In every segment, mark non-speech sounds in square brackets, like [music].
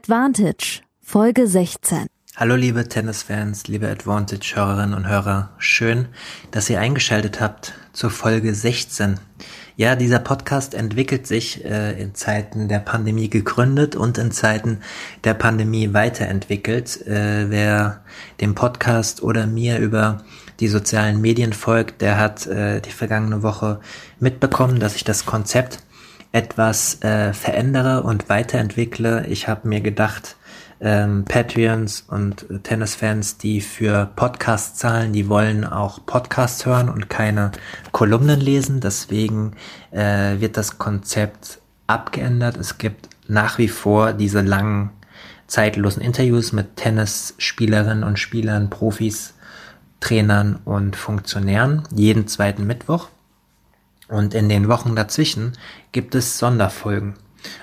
Advantage, Folge 16. Hallo liebe Tennisfans, liebe Advantage-Hörerinnen und Hörer. Schön, dass ihr eingeschaltet habt zur Folge 16. Ja, dieser Podcast entwickelt sich äh, in Zeiten der Pandemie gegründet und in Zeiten der Pandemie weiterentwickelt. Äh, wer dem Podcast oder mir über die sozialen Medien folgt, der hat äh, die vergangene Woche mitbekommen, dass ich das Konzept etwas äh, verändere und weiterentwickle. Ich habe mir gedacht, ähm, Patreons und Tennisfans, die für Podcasts zahlen, die wollen auch Podcasts hören und keine Kolumnen lesen. Deswegen äh, wird das Konzept abgeändert. Es gibt nach wie vor diese langen, zeitlosen Interviews mit Tennisspielerinnen und Spielern, Profis, Trainern und Funktionären jeden zweiten Mittwoch. Und in den Wochen dazwischen gibt es Sonderfolgen.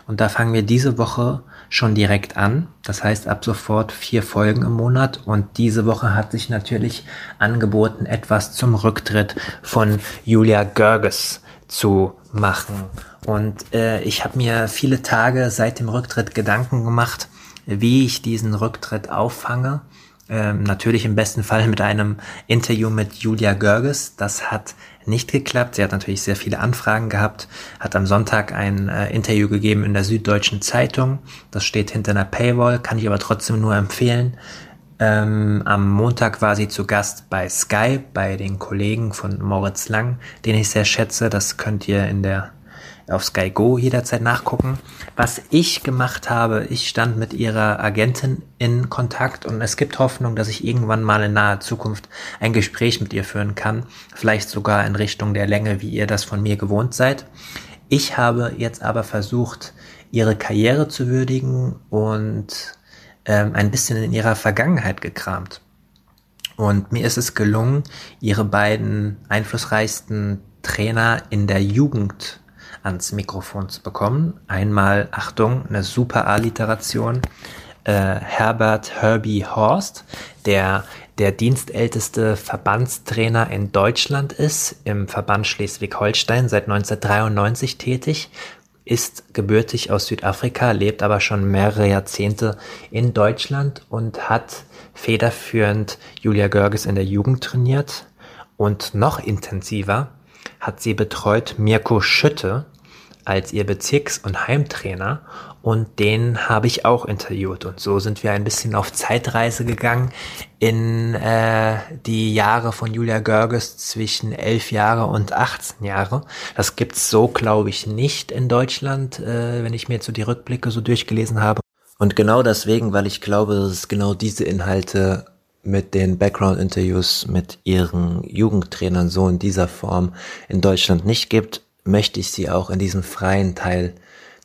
Und da fangen wir diese Woche schon direkt an. Das heißt ab sofort vier Folgen im Monat. Und diese Woche hat sich natürlich angeboten, etwas zum Rücktritt von Julia Görges zu machen. Und äh, ich habe mir viele Tage seit dem Rücktritt Gedanken gemacht, wie ich diesen Rücktritt auffange. Ähm, natürlich im besten Fall mit einem Interview mit Julia Görges. Das hat nicht geklappt. Sie hat natürlich sehr viele Anfragen gehabt, hat am Sonntag ein äh, Interview gegeben in der Süddeutschen Zeitung. Das steht hinter einer Paywall, kann ich aber trotzdem nur empfehlen. Ähm, am Montag war sie zu Gast bei Sky, bei den Kollegen von Moritz Lang, den ich sehr schätze. Das könnt ihr in der auf Sky Go jederzeit nachgucken. Was ich gemacht habe, ich stand mit ihrer Agentin in Kontakt und es gibt Hoffnung, dass ich irgendwann mal in naher Zukunft ein Gespräch mit ihr führen kann. Vielleicht sogar in Richtung der Länge, wie ihr das von mir gewohnt seid. Ich habe jetzt aber versucht, ihre Karriere zu würdigen und ähm, ein bisschen in ihrer Vergangenheit gekramt. Und mir ist es gelungen, ihre beiden einflussreichsten Trainer in der Jugend ans Mikrofon zu bekommen. Einmal, Achtung, eine super Alliteration, äh, Herbert Herbie Horst, der der dienstälteste Verbandstrainer in Deutschland ist, im Verband Schleswig-Holstein seit 1993 tätig, ist gebürtig aus Südafrika, lebt aber schon mehrere Jahrzehnte in Deutschland und hat federführend Julia Görges in der Jugend trainiert und noch intensiver hat sie betreut Mirko Schütte, als ihr Bezirks- und Heimtrainer und den habe ich auch interviewt und so sind wir ein bisschen auf Zeitreise gegangen in äh, die Jahre von Julia Görges zwischen elf Jahre und 18 Jahre. Das gibt's so, glaube ich, nicht in Deutschland, äh, wenn ich mir jetzt so die Rückblicke so durchgelesen habe. Und genau deswegen, weil ich glaube, dass es genau diese Inhalte mit den Background-Interviews mit ihren Jugendtrainern so in dieser Form in Deutschland nicht gibt, möchte ich sie auch in diesem freien Teil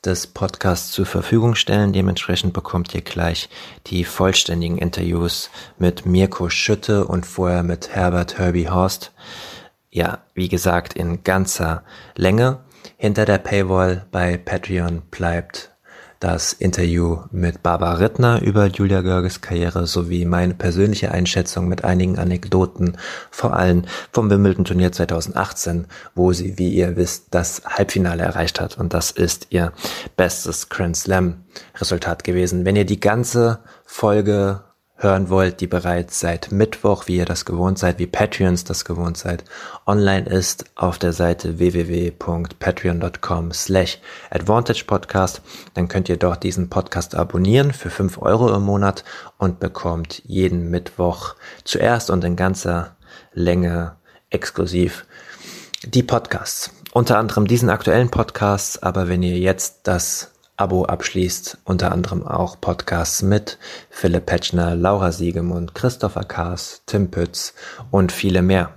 des Podcasts zur Verfügung stellen. Dementsprechend bekommt ihr gleich die vollständigen Interviews mit Mirko Schütte und vorher mit Herbert Herbie Horst. Ja, wie gesagt, in ganzer Länge. Hinter der Paywall bei Patreon bleibt das Interview mit Barbara Rittner über Julia Görges Karriere sowie meine persönliche Einschätzung mit einigen Anekdoten, vor allem vom Wimbledon-Turnier 2018, wo sie, wie ihr wisst, das Halbfinale erreicht hat. Und das ist ihr bestes Grand Slam-Resultat gewesen. Wenn ihr die ganze Folge hören wollt, die bereits seit Mittwoch, wie ihr das gewohnt seid, wie Patreons das gewohnt seid, online ist auf der Seite www.patreon.com slash advantagepodcast. Dann könnt ihr dort diesen Podcast abonnieren für fünf Euro im Monat und bekommt jeden Mittwoch zuerst und in ganzer Länge exklusiv die Podcasts. Unter anderem diesen aktuellen Podcasts, aber wenn ihr jetzt das Abo abschließt, unter anderem auch Podcasts mit Philipp Petschner, Laura Siegemund, Christopher Kaas, Tim Pütz und viele mehr.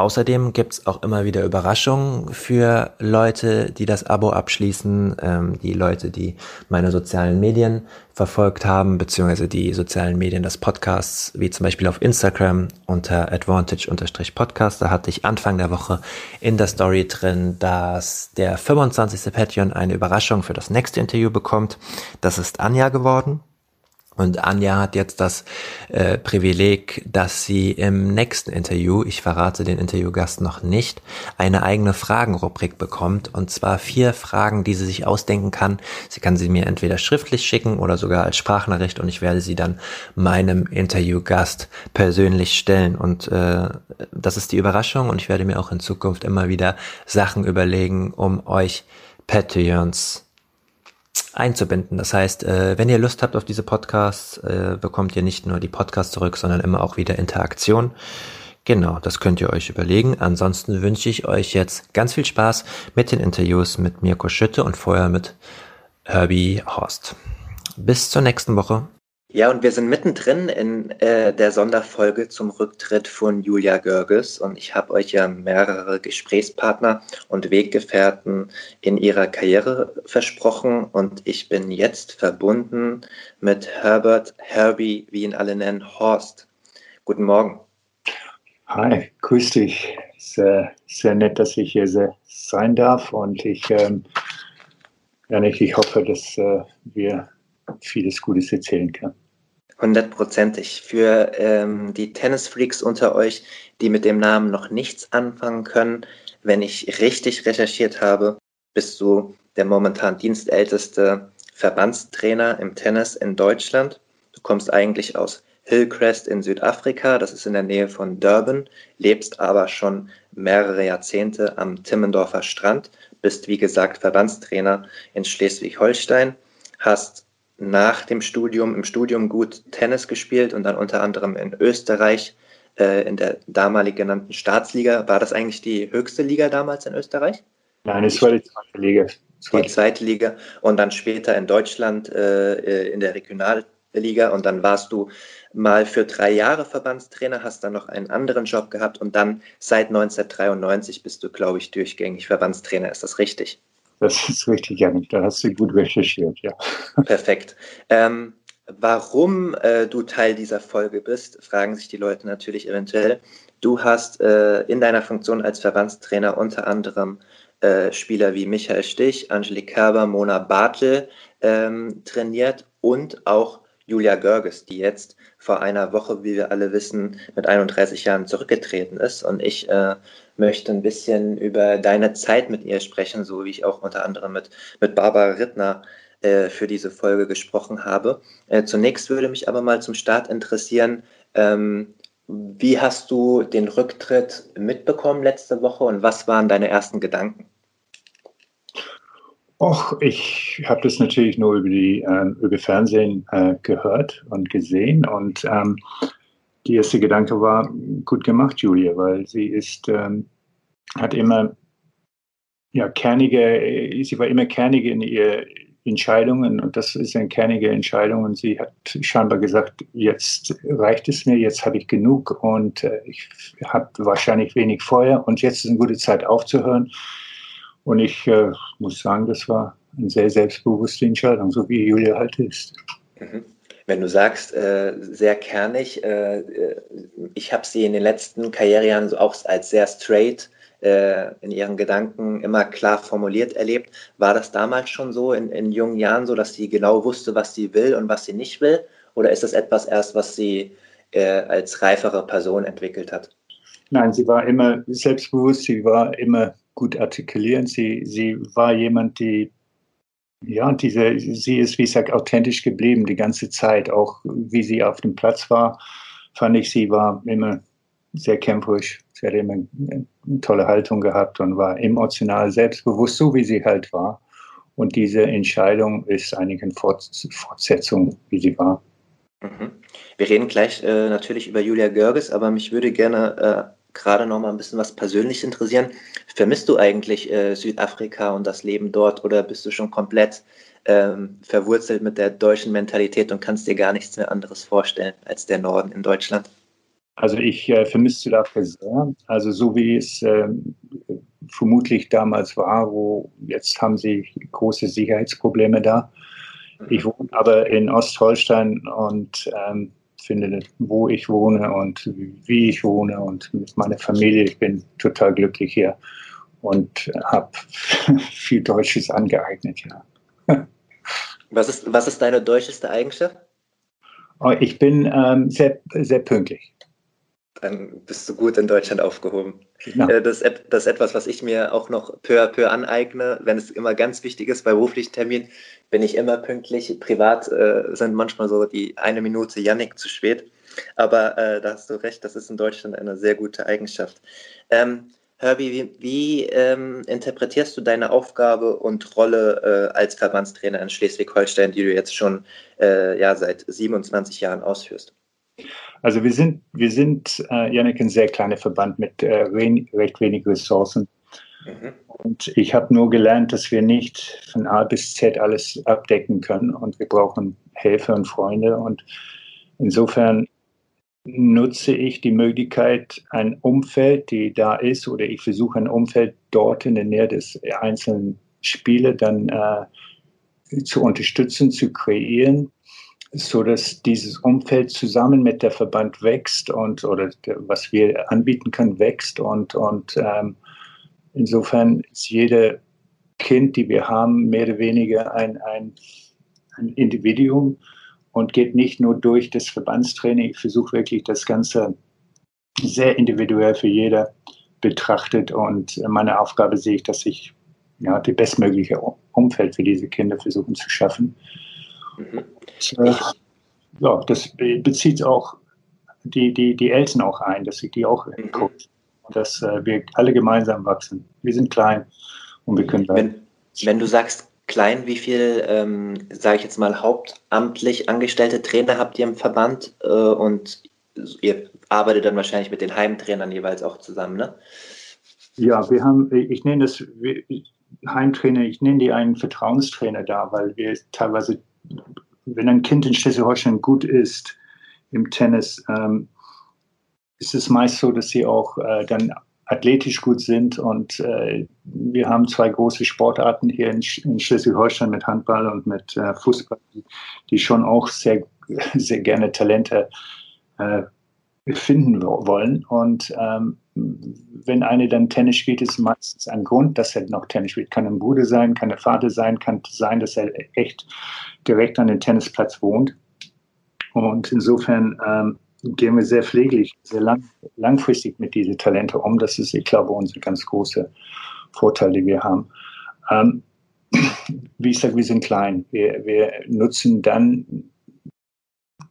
Außerdem gibt's auch immer wieder Überraschungen für Leute, die das Abo abschließen, ähm, die Leute, die meine sozialen Medien verfolgt haben, beziehungsweise die sozialen Medien des Podcasts, wie zum Beispiel auf Instagram unter advantage-podcast. Da hatte ich Anfang der Woche in der Story drin, dass der 25. Patreon eine Überraschung für das nächste Interview bekommt. Das ist Anja geworden. Und Anja hat jetzt das äh, Privileg, dass sie im nächsten Interview, ich verrate den Interviewgast noch nicht, eine eigene Fragenrubrik bekommt. Und zwar vier Fragen, die sie sich ausdenken kann. Sie kann sie mir entweder schriftlich schicken oder sogar als Sprachnachricht und ich werde sie dann meinem Interviewgast persönlich stellen. Und äh, das ist die Überraschung und ich werde mir auch in Zukunft immer wieder Sachen überlegen, um euch Patreons einzubinden. Das heißt, äh, wenn ihr Lust habt auf diese Podcasts, äh, bekommt ihr nicht nur die Podcasts zurück, sondern immer auch wieder Interaktion. Genau, das könnt ihr euch überlegen. Ansonsten wünsche ich euch jetzt ganz viel Spaß mit den Interviews mit Mirko Schütte und vorher mit Herbie Horst. Bis zur nächsten Woche. Ja, und wir sind mittendrin in äh, der Sonderfolge zum Rücktritt von Julia Görges. Und ich habe euch ja mehrere Gesprächspartner und Weggefährten in ihrer Karriere versprochen. Und ich bin jetzt verbunden mit Herbert, Herbie, wie ihn alle nennen, Horst. Guten Morgen. Hi, grüß dich. Sehr, sehr nett, dass ich hier sein darf. Und ich, ähm, ich hoffe, dass äh, wir vieles Gutes erzählen können. Hundertprozentig. Für ähm, die Tennisfreaks unter euch, die mit dem Namen noch nichts anfangen können, wenn ich richtig recherchiert habe, bist du der momentan dienstälteste Verbandstrainer im Tennis in Deutschland. Du kommst eigentlich aus Hillcrest in Südafrika, das ist in der Nähe von Durban, lebst aber schon mehrere Jahrzehnte am Timmendorfer Strand, bist wie gesagt Verbandstrainer in Schleswig-Holstein, hast nach dem Studium, im Studium gut Tennis gespielt und dann unter anderem in Österreich äh, in der damalig genannten Staatsliga. War das eigentlich die höchste Liga damals in Österreich? Nein, es war die zweite Liga. Die zweite Liga und dann später in Deutschland äh, äh, in der Regionalliga und dann warst du mal für drei Jahre Verbandstrainer, hast dann noch einen anderen Job gehabt und dann seit 1993 bist du, glaube ich, durchgängig Verbandstrainer. Ist das richtig? Das [laughs] ist richtig, Janik. Da hast du gut recherchiert, ja. Perfekt. Ähm, warum äh, du Teil dieser Folge bist, fragen sich die Leute natürlich eventuell. Du hast äh, in deiner Funktion als Verbandstrainer unter anderem äh, Spieler wie Michael Stich, Angelique Kerber, Mona Bartel ähm, trainiert und auch Julia Görges, die jetzt vor einer Woche, wie wir alle wissen, mit 31 Jahren zurückgetreten ist. Und ich äh, möchte ein bisschen über deine Zeit mit ihr sprechen, so wie ich auch unter anderem mit, mit Barbara Rittner äh, für diese Folge gesprochen habe. Äh, zunächst würde mich aber mal zum Start interessieren, ähm, wie hast du den Rücktritt mitbekommen letzte Woche und was waren deine ersten Gedanken? Och, ich habe das natürlich nur über die äh, über Fernsehen äh, gehört und gesehen und ähm, die erste Gedanke war gut gemacht, Julia, weil sie ist ähm, hat immer ja kernige, sie war immer kernig in ihr Entscheidungen und das ist eine kernige Entscheidung und sie hat scheinbar gesagt, jetzt reicht es mir, jetzt habe ich genug und äh, ich habe wahrscheinlich wenig Feuer und jetzt ist eine gute Zeit aufzuhören und ich äh, muss sagen, das war eine sehr selbstbewusste Entscheidung, so wie Julia halt ist. Mhm. Wenn du sagst, äh, sehr kernig, äh, äh ich habe sie in den letzten Karrierejahren auch als sehr straight äh, in ihren Gedanken immer klar formuliert erlebt. War das damals schon so in, in jungen Jahren so, dass sie genau wusste, was sie will und was sie nicht will? Oder ist das etwas erst, was sie äh, als reifere Person entwickelt hat? Nein, sie war immer selbstbewusst, sie war immer gut artikulieren. Sie, sie war jemand, die, ja, diese, sie ist, wie gesagt, authentisch geblieben die ganze Zeit. Auch wie sie auf dem Platz war, fand ich, sie war immer sehr kämpferisch. Sie hat immer eine tolle Haltung gehabt und war emotional selbstbewusst, so wie sie halt war. Und diese Entscheidung ist eigentlich eine Fortsetzung, wie sie war. Mhm. Wir reden gleich äh, natürlich über Julia Görges, aber mich würde gerne äh, gerade noch mal ein bisschen was persönlich interessieren. Vermisst du eigentlich äh, Südafrika und das Leben dort oder bist du schon komplett ähm, verwurzelt mit der deutschen Mentalität und kannst dir gar nichts mehr anderes vorstellen als der Norden in Deutschland? Also ich äh, vermisse Südafrika sehr. Also so wie es äh, vermutlich damals war, wo jetzt haben sie große Sicherheitsprobleme da. Ich wohne aber in Ostholstein und ähm, finde, wo ich wohne und wie ich wohne und mit meiner Familie. Ich bin total glücklich hier und habe [laughs] viel Deutsches angeeignet, ja. Was ist, was ist deine deutscheste Eigenschaft? Oh, ich bin ähm, sehr, sehr pünktlich dann bist du gut in Deutschland aufgehoben. Ja. Äh, das, ist, das ist etwas, was ich mir auch noch peu à peu aneigne, wenn es immer ganz wichtig ist. Bei beruflichen Terminen bin ich immer pünktlich. Privat äh, sind manchmal so die eine Minute Yannick zu spät. Aber äh, da hast du recht, das ist in Deutschland eine sehr gute Eigenschaft. Ähm, Herbie, wie, wie ähm, interpretierst du deine Aufgabe und Rolle äh, als Verbandstrainer in Schleswig-Holstein, die du jetzt schon äh, ja, seit 27 Jahren ausführst? Also wir sind, wir sind, äh, Janik, ein sehr kleiner Verband mit äh, recht wenig Ressourcen. Mhm. Und ich habe nur gelernt, dass wir nicht von A bis Z alles abdecken können und wir brauchen Helfer und Freunde. Und insofern nutze ich die Möglichkeit, ein Umfeld, die da ist, oder ich versuche ein Umfeld dort in der Nähe des einzelnen Spiele dann äh, zu unterstützen, zu kreieren, so dass dieses Umfeld zusammen mit der Verband wächst und oder was wir anbieten können wächst und und ähm, insofern ist jede Kind, die wir haben, mehr oder weniger ein, ein, ein Individuum und geht nicht nur durch das Verbandstraining. Ich versuche wirklich das Ganze sehr individuell für jeder betrachtet und meine Aufgabe sehe ich, dass ich ja, die bestmögliche Umfeld für diese Kinder versuchen zu schaffen. Mhm. Äh, ja, das bezieht auch die, die, die Eltern auch ein, dass ich die auch mhm. coach. Dass äh, wir alle gemeinsam wachsen. Wir sind klein und wir können wenn, wenn du sagst klein, wie viel, ähm, sage ich jetzt mal, hauptamtlich angestellte Trainer habt ihr im Verband äh, und ihr arbeitet dann wahrscheinlich mit den Heimtrainern jeweils auch zusammen, ne? Ja, wir haben, ich nenne das Heimtrainer, ich nenne die einen Vertrauenstrainer da, weil wir teilweise wenn ein Kind in Schleswig-Holstein gut ist im Tennis, ähm, ist es meist so, dass sie auch äh, dann athletisch gut sind. Und äh, wir haben zwei große Sportarten hier in, in Schleswig-Holstein mit Handball und mit äh, Fußball, die, die, schon auch sehr, sehr gerne Talente äh, finden wollen. Und ähm, wenn eine dann Tennis spielt, ist meistens ein Grund, dass er noch Tennis spielt. Kann ein Bruder sein, kann ein Vater sein, kann sein, dass er echt direkt an den Tennisplatz wohnt. Und insofern ähm, gehen wir sehr pfleglich, sehr lang, langfristig mit diesen Talente um. Das ist, ich glaube, unser ganz großer Vorteil, den wir haben. Ähm, wie ich sage, wir sind klein. Wir, wir nutzen dann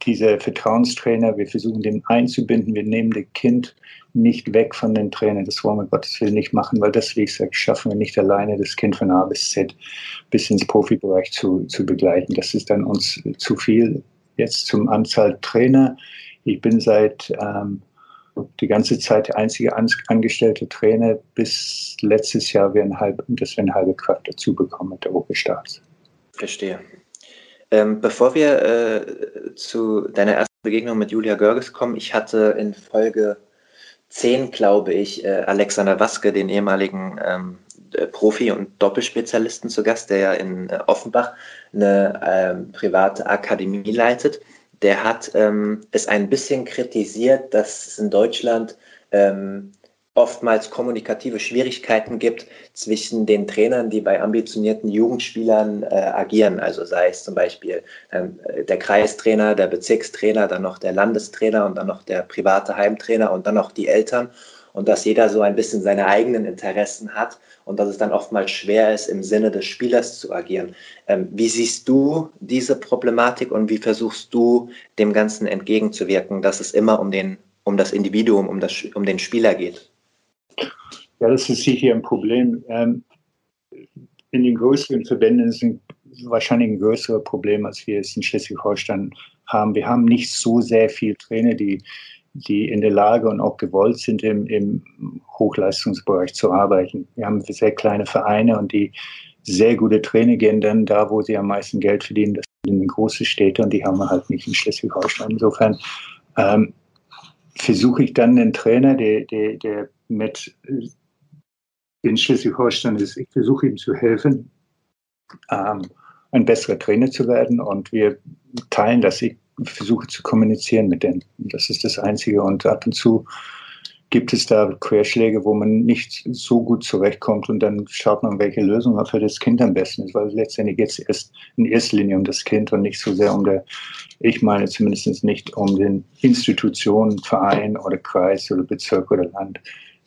diese Vertrauenstrainer, wir versuchen den einzubinden, wir nehmen das Kind nicht weg von den Trainern, das wollen wir Gottes Willen nicht machen, weil das, wie ich sage, schaffen wir nicht alleine, das Kind von A bis Z bis ins Profibereich zu, zu begleiten. Das ist dann uns zu viel. Jetzt zum Anzahl Trainer. Ich bin seit ähm, die ganze Zeit der einzige angestellte Trainer bis letztes Jahr, wir halb, dass wir eine halbe Kraft dazu bekommen mit der Oberstaats. Verstehe. Ähm, bevor wir äh, zu deiner ersten Begegnung mit Julia Görges kommen, ich hatte in Folge 10, glaube ich, äh, Alexander Waske, den ehemaligen ähm, äh, Profi- und Doppelspezialisten zu Gast, der ja in äh, Offenbach eine ähm, private Akademie leitet. Der hat ähm, es ein bisschen kritisiert, dass es in Deutschland ähm, oftmals kommunikative Schwierigkeiten gibt zwischen den Trainern, die bei ambitionierten Jugendspielern äh, agieren. Also sei es zum Beispiel ähm, der Kreistrainer, der Bezirkstrainer, dann noch der Landestrainer und dann noch der private Heimtrainer und dann noch die Eltern. Und dass jeder so ein bisschen seine eigenen Interessen hat und dass es dann oftmals schwer ist, im Sinne des Spielers zu agieren. Ähm, wie siehst du diese Problematik und wie versuchst du dem Ganzen entgegenzuwirken, dass es immer um den um das Individuum, um, das, um den Spieler geht? Ja, das ist sicher ein Problem. Ähm, in den größeren Verbänden ist es wahrscheinlich ein größeres Problem, als wir es in Schleswig-Holstein haben. Wir haben nicht so sehr viele Trainer, die, die in der Lage und auch gewollt sind, im, im Hochleistungsbereich zu arbeiten. Wir haben sehr kleine Vereine und die sehr gute Trainer gehen dann da, wo sie am meisten Geld verdienen. Das sind in große Städte und die haben wir halt nicht in Schleswig-Holstein. Insofern ähm, versuche ich dann den Trainer, der, der, der mit in Schleswig-Holstein ist, ich versuche ihm zu helfen, ähm, ein besserer Trainer zu werden und wir teilen das. Ich versuche zu kommunizieren mit denen. Das ist das Einzige und ab und zu gibt es da Querschläge, wo man nicht so gut zurechtkommt und dann schaut man, welche Lösung für das Kind am besten ist, weil letztendlich geht es erst in erster Linie um das Kind und nicht so sehr um der, ich meine zumindest nicht um den Institutionen, Verein oder Kreis oder Bezirk oder Land.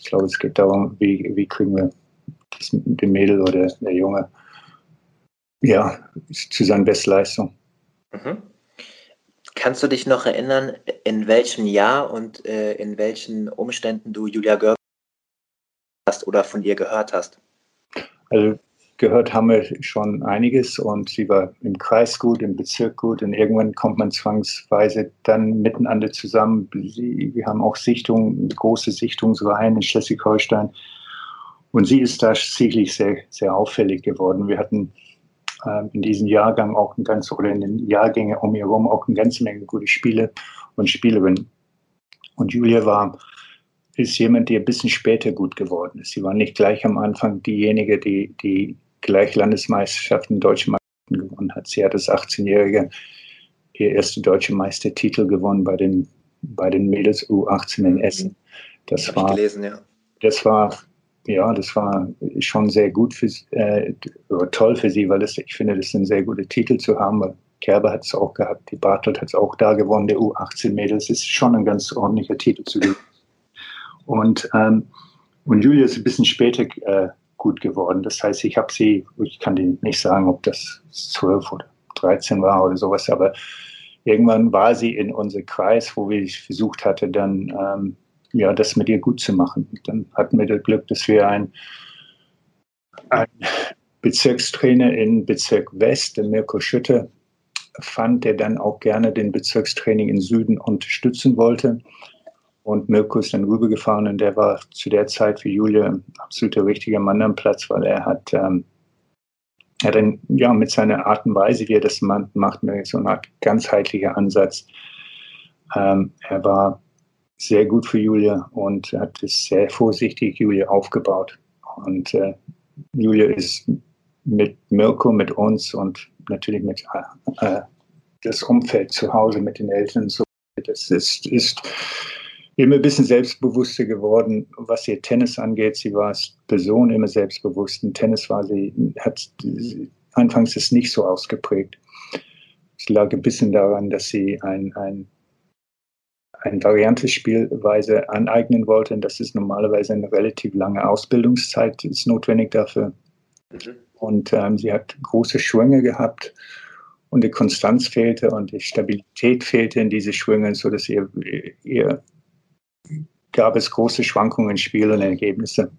Ich glaube, es geht darum, wie, wie kriegen wir das, den Mädel oder der Junge ja, zu seiner Bestleistung. Mhm. Kannst du dich noch erinnern, in welchem Jahr und äh, in welchen Umständen du Julia Görg hast oder von ihr gehört hast? Also gehört haben wir schon einiges und sie war im Kreis gut, im Bezirk gut und irgendwann kommt man zwangsweise dann miteinander zusammen. wir haben auch Sichtungen, große Sichtungsreihen in Schleswig-Holstein und sie ist da sicherlich sehr, sehr auffällig geworden. Wir hatten ähm, in diesem Jahrgang auch ein ganz, oder in den Jahrgängen um ihr herum auch eine ganze Menge gute Spiele und Spielerinnen. Und Julia war, ist jemand, die ein bisschen später gut geworden ist. Sie war nicht gleich am Anfang diejenige, die, die gleich Landesmeisterschaften, deutsche Meisterschaften gewonnen hat. Sie hat als 18-Jährige ihr erste deutsche Meistertitel gewonnen bei den, bei den Mädels U18 in Essen. Das war, gelesen, ja. das war ja, das war schon sehr gut für, äh, toll für sie, weil das, ich finde, das ein sehr guter Titel zu haben, weil Kerber hat es auch gehabt, die Bartelt hat es auch da gewonnen, der U18-Mädels ist schon ein ganz ordentlicher Titel zu gewinnen. Und, ähm, und Julia ist ein bisschen später äh, gut geworden. Das heißt, ich habe sie, ich kann dir nicht sagen, ob das 12 oder 13 war oder sowas, aber irgendwann war sie in unserem Kreis, wo ich versucht hatte, dann ähm, ja, das mit ihr gut zu machen. Dann hatten wir das Glück, dass wir ein, ein Bezirkstrainer in Bezirk West, den Mirko Schütte, fand, der dann auch gerne den Bezirkstraining in Süden unterstützen wollte. Und Mirko ist dann rübergefahren und der war zu der Zeit für Julia absolut der richtige Mann am Platz, weil er hat, ähm, er ein, ja, mit seiner Art und Weise, wie er das macht, mit so einer ganzheitlicher Ansatz. Ähm, er war sehr gut für Julia und hat es sehr vorsichtig Julia aufgebaut. Und äh, Julia ist mit Mirko, mit uns und natürlich mit äh, äh, das Umfeld zu Hause mit den Eltern so. Das ist, ist immer ein bisschen selbstbewusster geworden, was ihr Tennis angeht. Sie war als Person immer selbstbewusst. In Tennis war sie, hat anfangs ist nicht so ausgeprägt. Es lag ein bisschen daran, dass sie ein, ein eine Variante-Spielweise aneignen wollte. Und das ist normalerweise eine relativ lange Ausbildungszeit, ist notwendig dafür. Mhm. Und ähm, sie hat große Schwünge gehabt und die Konstanz fehlte und die Stabilität fehlte in diese Schwünge, sodass ihr, ihr gab es große Schwankungen in Spiel und Ergebnisse,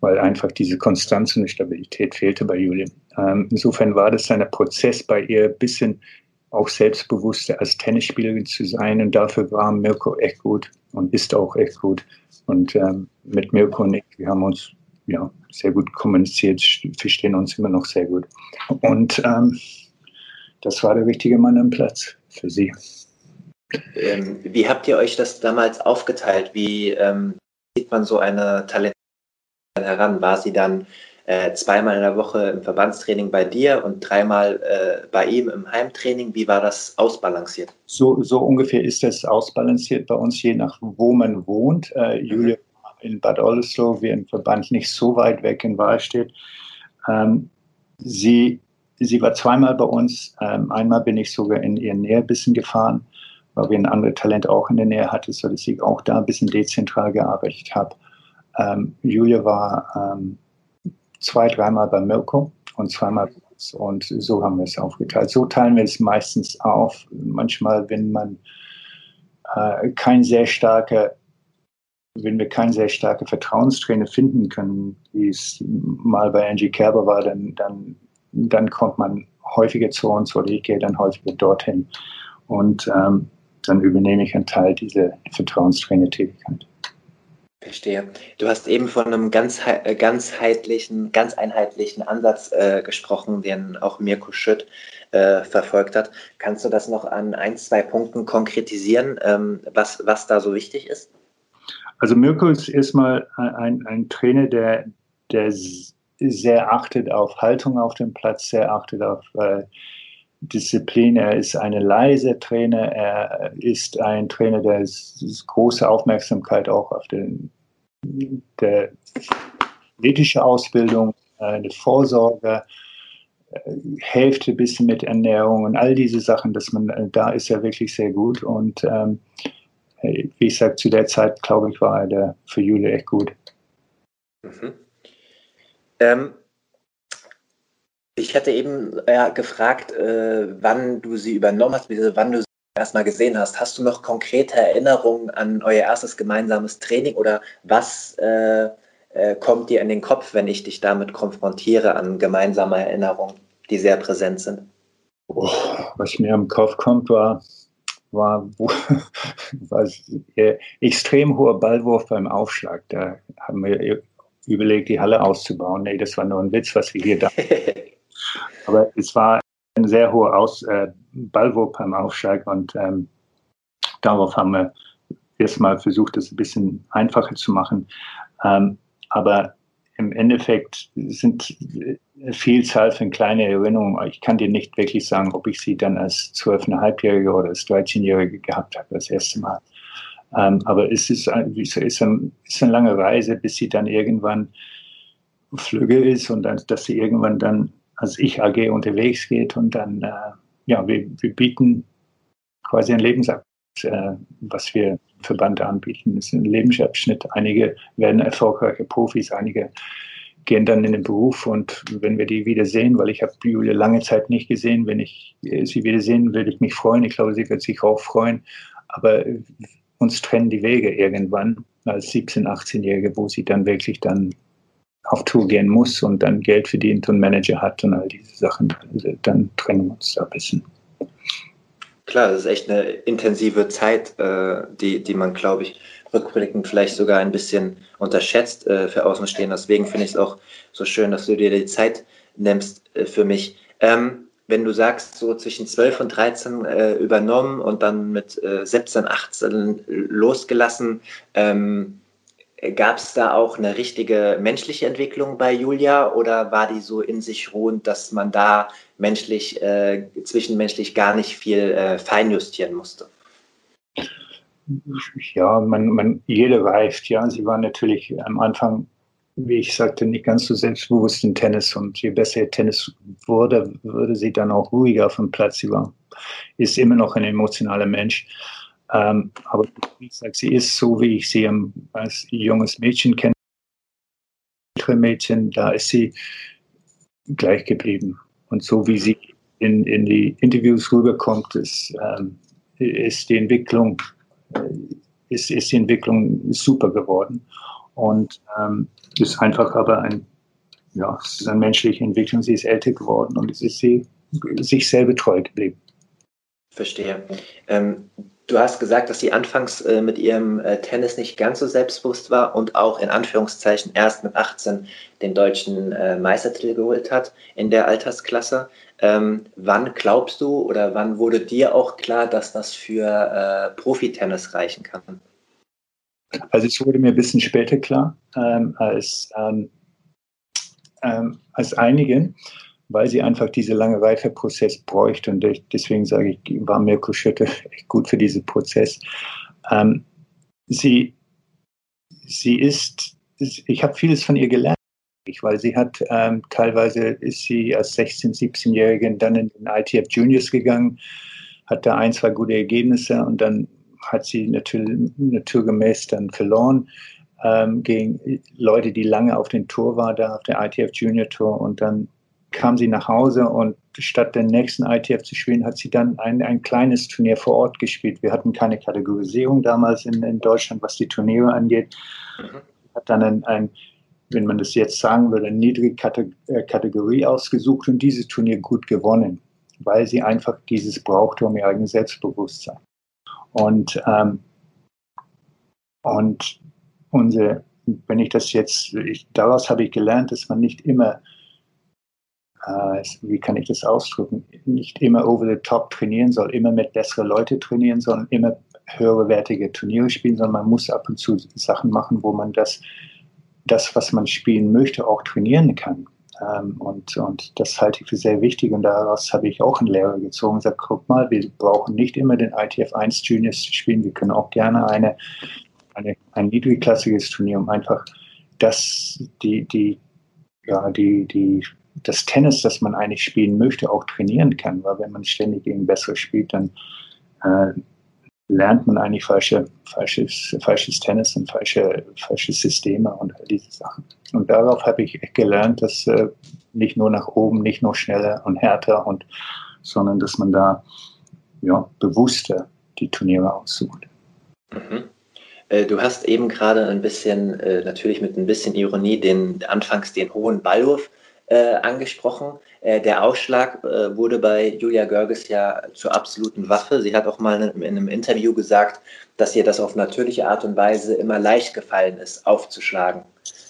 weil einfach diese Konstanz und Stabilität fehlte bei Julia. Ähm, insofern war das ein Prozess bei ihr ein bisschen auch selbstbewusster als Tennisspielerin zu sein. Und dafür war Mirko echt gut und ist auch echt gut. Und ähm, mit Mirko und ich, wir haben uns ja, sehr gut kommuniziert, verstehen uns immer noch sehr gut. Und ähm, das war der richtige Mann am Platz für sie. Ähm, wie habt ihr euch das damals aufgeteilt? Wie ähm, sieht man so eine Talent heran? War sie dann äh, zweimal in der Woche im Verbandstraining bei dir und dreimal äh, bei ihm im Heimtraining. Wie war das ausbalanciert? So, so ungefähr ist das ausbalanciert bei uns, je nach wo man wohnt. Äh, mhm. Julia in Bad Oldesloe, wir im Verband nicht so weit weg in Wahlstedt. Ähm, sie, sie war zweimal bei uns. Ähm, einmal bin ich sogar in ihr Nähe ein bisschen gefahren, weil wir ein anderes Talent auch in der Nähe hatte, sodass ich auch da ein bisschen dezentral gearbeitet habe. Ähm, Julia war ähm, zwei, dreimal bei Mirko und zweimal bei uns. Und so haben wir es aufgeteilt. So teilen wir es meistens auf. Manchmal, wenn man äh, kein sehr starker wenn wir keinen sehr starken Vertrauenstrainer finden können, wie es mal bei Angie Kerber war, dann, dann, dann kommt man häufiger zu uns oder ich gehe dann häufiger dorthin. Und ähm, dann übernehme ich einen Teil dieser Vertrauenstrainer-Tätigkeit. Verstehe. Du hast eben von einem ganz, äh, ganzheitlichen, ganz einheitlichen Ansatz äh, gesprochen, den auch Mirko Schütt äh, verfolgt hat. Kannst du das noch an ein, zwei Punkten konkretisieren, ähm, was, was da so wichtig ist? Also Mirko ist erstmal ein, ein Trainer, der, der sehr achtet auf Haltung auf dem Platz, sehr achtet auf äh, Disziplin. Er ist eine leise Trainer. Er ist ein Trainer, der ist, große Aufmerksamkeit auch auf den, der ethische Ausbildung, eine Vorsorge, Hälfte ein bisschen mit Ernährung und all diese Sachen, dass man da ist er wirklich sehr gut und ähm, wie ich sage, zu der Zeit glaube ich war er der für Jule echt gut. Mhm. Ähm, ich hatte eben ja, gefragt, äh, wann du sie übernommen hast, wann du sie erstmal gesehen hast. Hast du noch konkrete Erinnerungen an euer erstes gemeinsames Training oder was äh, äh, kommt dir in den Kopf, wenn ich dich damit konfrontiere an gemeinsame Erinnerungen, die sehr präsent sind? Oh, was mir im Kopf kommt, war, war, [laughs] war extrem hoher Ballwurf beim Aufschlag. Da haben wir überlegt, die Halle auszubauen. Nee, das war nur ein Witz, was wir hier da [laughs] Aber es war ein sehr hoher Aus, äh, Ballwurf beim Aufschlag und ähm, darauf haben wir erstmal versucht, das ein bisschen einfacher zu machen. Ähm, aber im Endeffekt sind eine Vielzahl von kleinen Erinnerungen. Ich kann dir nicht wirklich sagen, ob ich sie dann als 12,5-Jährige oder als 13-Jährige gehabt habe, das erste Mal. Ähm, aber es ist, ein, ist, ein, ist eine lange Reise, bis sie dann irgendwann flügge ist und dann, dass sie irgendwann dann als Ich AG unterwegs geht und dann, äh, ja, wir, wir bieten quasi ein Lebensabschnitt, äh, was wir Verband anbieten. Das ist ein Lebensabschnitt. Einige werden erfolgreiche Profis, einige gehen dann in den Beruf und wenn wir die wieder sehen, weil ich habe Julia lange Zeit nicht gesehen, wenn ich sie wieder sehen, würde ich mich freuen. Ich glaube, sie wird sich auch freuen. Aber uns trennen die Wege irgendwann als 17-, 18-Jährige, wo sie dann wirklich dann auf Tour gehen muss und dann Geld verdient und Manager hat und all diese Sachen, dann trennen wir uns da ein bisschen. Klar, das ist echt eine intensive Zeit, äh, die, die man, glaube ich, rückblickend vielleicht sogar ein bisschen unterschätzt äh, für Außenstehende. Deswegen finde ich es auch so schön, dass du dir die Zeit nimmst äh, für mich. Ähm, wenn du sagst, so zwischen 12 und 13 äh, übernommen und dann mit äh, 17, 18 losgelassen, ähm, Gab es da auch eine richtige menschliche Entwicklung bei Julia oder war die so in sich ruhend, dass man da menschlich, äh, zwischenmenschlich gar nicht viel äh, feinjustieren musste? Ja, man, man, jede reift, ja. Sie war natürlich am Anfang, wie ich sagte, nicht ganz so selbstbewusst im Tennis und je besser ihr Tennis wurde, würde sie dann auch ruhiger auf dem Platz. Sie war, ist immer noch ein emotionaler Mensch. Ähm, aber wie gesagt, sie ist so, wie ich sie als junges Mädchen kenne. Mädchen, da ist sie gleich geblieben. Und so wie sie in, in die Interviews rüberkommt, ist, ähm, ist die Entwicklung äh, ist, ist die Entwicklung super geworden. Und ähm, ist einfach aber ein, ja, es ist eine menschliche Entwicklung. Sie ist älter geworden und es ist sie sich selber treu geblieben. Verstehe. Ähm, Du hast gesagt, dass sie anfangs äh, mit ihrem äh, Tennis nicht ganz so selbstbewusst war und auch in Anführungszeichen erst mit 18 den deutschen äh, Meistertitel geholt hat in der Altersklasse. Ähm, wann glaubst du oder wann wurde dir auch klar, dass das für äh, Profitennis reichen kann? Also es wurde mir ein bisschen später klar ähm, als, ähm, ähm als einigen weil sie einfach diese lange Reifeprozess bräuchte. Und deswegen sage ich, war Mirko Schütte [laughs] echt gut für diesen Prozess. Ähm, sie, sie ist, ich habe vieles von ihr gelernt, weil sie hat ähm, teilweise ist sie als 16-, 17-Jährige dann in den ITF Juniors gegangen, hat da ein, zwei gute Ergebnisse und dann hat sie natürlich, naturgemäß dann verloren ähm, gegen Leute, die lange auf den Tour waren, da auf der ITF Junior Tour und dann kam sie nach Hause und statt den nächsten ITF zu spielen, hat sie dann ein, ein kleines Turnier vor Ort gespielt. Wir hatten keine Kategorisierung damals in, in Deutschland, was die Turniere angeht. Mhm. Hat dann ein, ein, wenn man das jetzt sagen würde, eine niedrige äh, Kategorie ausgesucht und dieses Turnier gut gewonnen, weil sie einfach dieses brauchte, um ihr eigenes Selbstbewusstsein. Und, ähm, und unsere, wenn ich das jetzt, ich, daraus habe ich gelernt, dass man nicht immer, äh, wie kann ich das ausdrücken, nicht immer over the top trainieren soll, immer mit besseren Leuten trainieren soll, immer höherwertige Turniere spielen, sondern man muss ab und zu Sachen machen, wo man das, das was man spielen möchte, auch trainieren kann. Ähm, und, und das halte ich für sehr wichtig und daraus habe ich auch einen Lehrer gezogen und gesagt, guck mal, wir brauchen nicht immer den ITF 1 Juniors spielen, wir können auch gerne eine, eine, ein niedrigklassiges Turnier, um einfach das, die, die, ja, die, die, das Tennis, das man eigentlich spielen möchte, auch trainieren kann, weil wenn man ständig gegen bessere spielt, dann äh, lernt man eigentlich falsche, falsches, falsches Tennis und falsche, falsche Systeme und all diese Sachen. Und darauf habe ich gelernt, dass äh, nicht nur nach oben, nicht nur schneller und härter und, sondern dass man da ja, bewusster die Turniere aussucht. Mhm. Äh, du hast eben gerade ein bisschen, äh, natürlich mit ein bisschen Ironie, den anfangs den hohen Ballwurf äh, angesprochen. Äh, der Ausschlag äh, wurde bei Julia Görges ja zur absoluten Waffe. Sie hat auch mal in, in einem Interview gesagt, dass ihr das auf natürliche Art und Weise immer leicht gefallen ist, aufzuschlagen.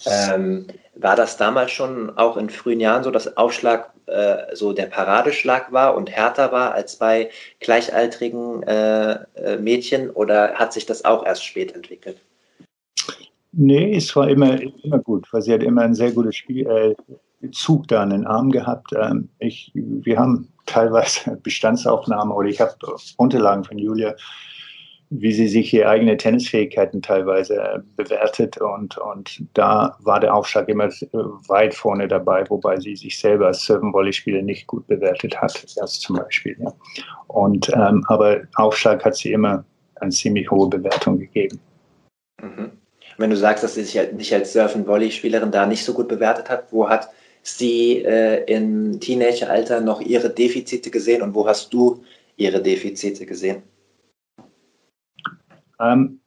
Ähm, war das damals schon auch in frühen Jahren so, dass Aufschlag äh, so der Paradeschlag war und härter war als bei gleichaltrigen äh, äh, Mädchen oder hat sich das auch erst spät entwickelt? Nee, es war immer, immer gut, weil sie hat immer ein sehr gutes Spiel, äh, Zug da an den Arm gehabt. Ähm, ich, wir haben teilweise [laughs] Bestandsaufnahmen oder ich habe Unterlagen von Julia, wie sie sich ihre eigene Tennisfähigkeiten teilweise bewertet und, und da war der Aufschlag immer weit vorne dabei, wobei sie sich selber als Serven-Volley-Spieler nicht gut bewertet hat, erst zum Beispiel. Ja. Und, ähm, aber Aufschlag hat sie immer eine ziemlich hohe Bewertung gegeben. Mhm. Wenn du sagst, dass sie sich halt nicht als Surfen-Volley-Spielerin da nicht so gut bewertet hat, wo hat sie äh, im Teenageralter noch ihre Defizite gesehen und wo hast du ihre Defizite gesehen? Ähm,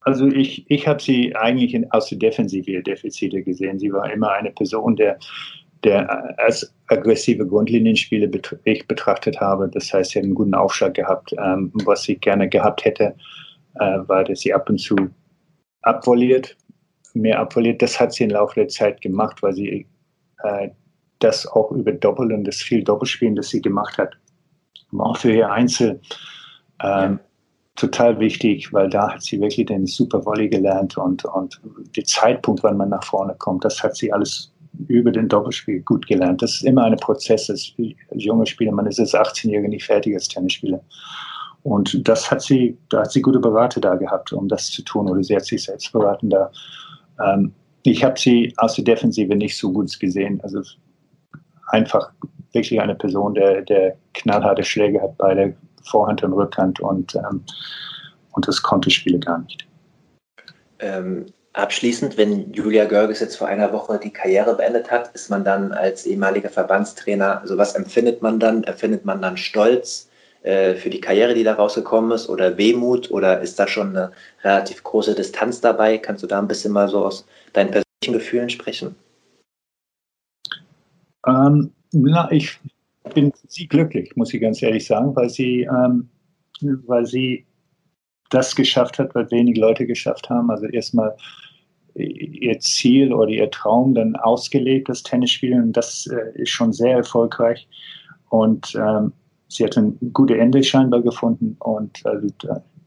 also ich, ich habe sie eigentlich in, aus der Defensive Defizite gesehen. Sie war immer eine Person, der, der als aggressive Grundlinienspiele bet ich betrachtet habe. Das heißt, sie hat einen guten Aufschlag gehabt. Ähm, was sie gerne gehabt hätte, äh, war, dass sie ab und zu abvolliert, mehr abvolliert. Das hat sie im Laufe der Zeit gemacht, weil sie äh, das auch über Doppel und das viel Doppelspielen, das sie gemacht hat, war für ihr Einzel ähm, total wichtig, weil da hat sie wirklich den Super Volley gelernt und, und der Zeitpunkt, wann man nach vorne kommt, das hat sie alles über den Doppelspiel gut gelernt. Das ist immer ein Prozess. Als junge Spieler, man ist als 18-Jährige nicht fertig als Tennisspieler. Und das hat sie, da hat sie gute Berater da gehabt, um das zu tun, oder sie hat sich selbst beraten da. Ähm, ich habe sie aus der Defensive nicht so gut gesehen. Also einfach wirklich eine Person, der, der knallharte Schläge hat bei der Vorhand und Rückhand und, ähm, und das konnte Spiele gar nicht. Ähm, abschließend, wenn Julia Görges jetzt vor einer Woche die Karriere beendet hat, ist man dann als ehemaliger Verbandstrainer, also was empfindet man dann? Empfindet man dann Stolz äh, für die Karriere, die da rausgekommen ist oder Wehmut oder ist da schon eine relativ große Distanz dabei? Kannst du da ein bisschen mal so aus deinen persönlichen Gefühlen sprechen? Ähm, na, ich bin sie glücklich, muss ich ganz ehrlich sagen, weil sie, ähm, weil sie das geschafft hat, was wenige Leute geschafft haben. Also erstmal ihr Ziel oder ihr Traum dann ausgelebt, das Tennisspielen, das äh, ist schon sehr erfolgreich. Und ähm, sie hat ein gutes Ende scheinbar gefunden und also,